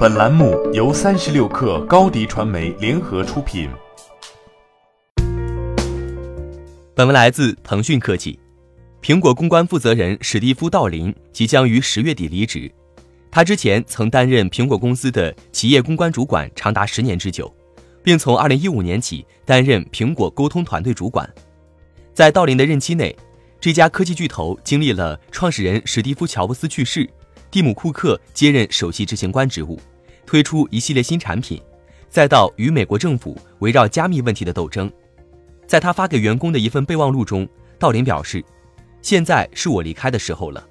本栏目由三十六氪高低传媒联合出品。本文来自腾讯科技。苹果公关负责人史蒂夫·道林即将于十月底离职。他之前曾担任苹果公司的企业公关主管长达十年之久，并从二零一五年起担任苹果沟通团队主管。在道林的任期内，这家科技巨头经历了创始人史蒂夫·乔布斯去世，蒂姆·库克接任首席执行官职务。推出一系列新产品，再到与美国政府围绕加密问题的斗争，在他发给员工的一份备忘录中，道林表示：“现在是我离开的时候了。”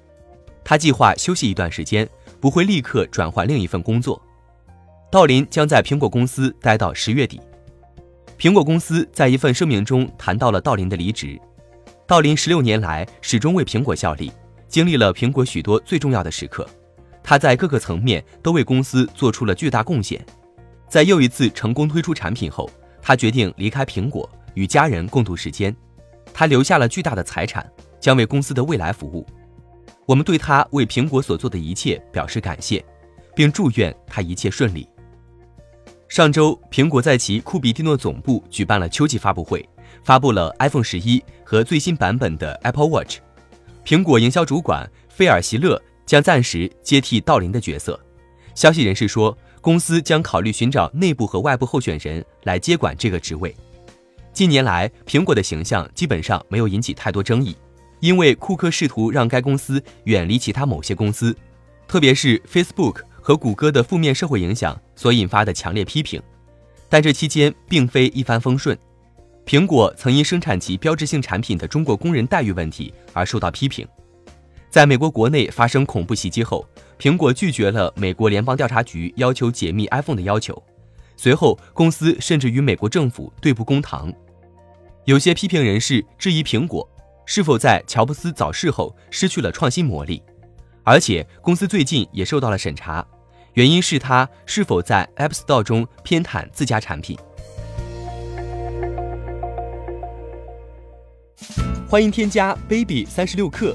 他计划休息一段时间，不会立刻转换另一份工作。道林将在苹果公司待到十月底。苹果公司在一份声明中谈到了道林的离职。道林十六年来始终为苹果效力，经历了苹果许多最重要的时刻。他在各个层面都为公司做出了巨大贡献。在又一次成功推出产品后，他决定离开苹果，与家人共度时间。他留下了巨大的财产，将为公司的未来服务。我们对他为苹果所做的一切表示感谢，并祝愿他一切顺利。上周，苹果在其库比蒂诺总部举办了秋季发布会，发布了 iPhone 十一和最新版本的 Apple Watch。苹果营销主管菲尔·席勒。将暂时接替道林的角色。消息人士说，公司将考虑寻找内部和外部候选人来接管这个职位。近年来，苹果的形象基本上没有引起太多争议，因为库克试图让该公司远离其他某些公司，特别是 Facebook 和谷歌的负面社会影响所引发的强烈批评。但这期间并非一帆风顺，苹果曾因生产其标志性产品的中国工人待遇问题而受到批评。在美国国内发生恐怖袭击后，苹果拒绝了美国联邦调查局要求解密 iPhone 的要求。随后，公司甚至与美国政府对簿公堂。有些批评人士质疑苹果是否在乔布斯早逝后失去了创新魔力，而且公司最近也受到了审查，原因是它是否在 App Store 中偏袒自家产品。欢迎添加 baby 三十六克。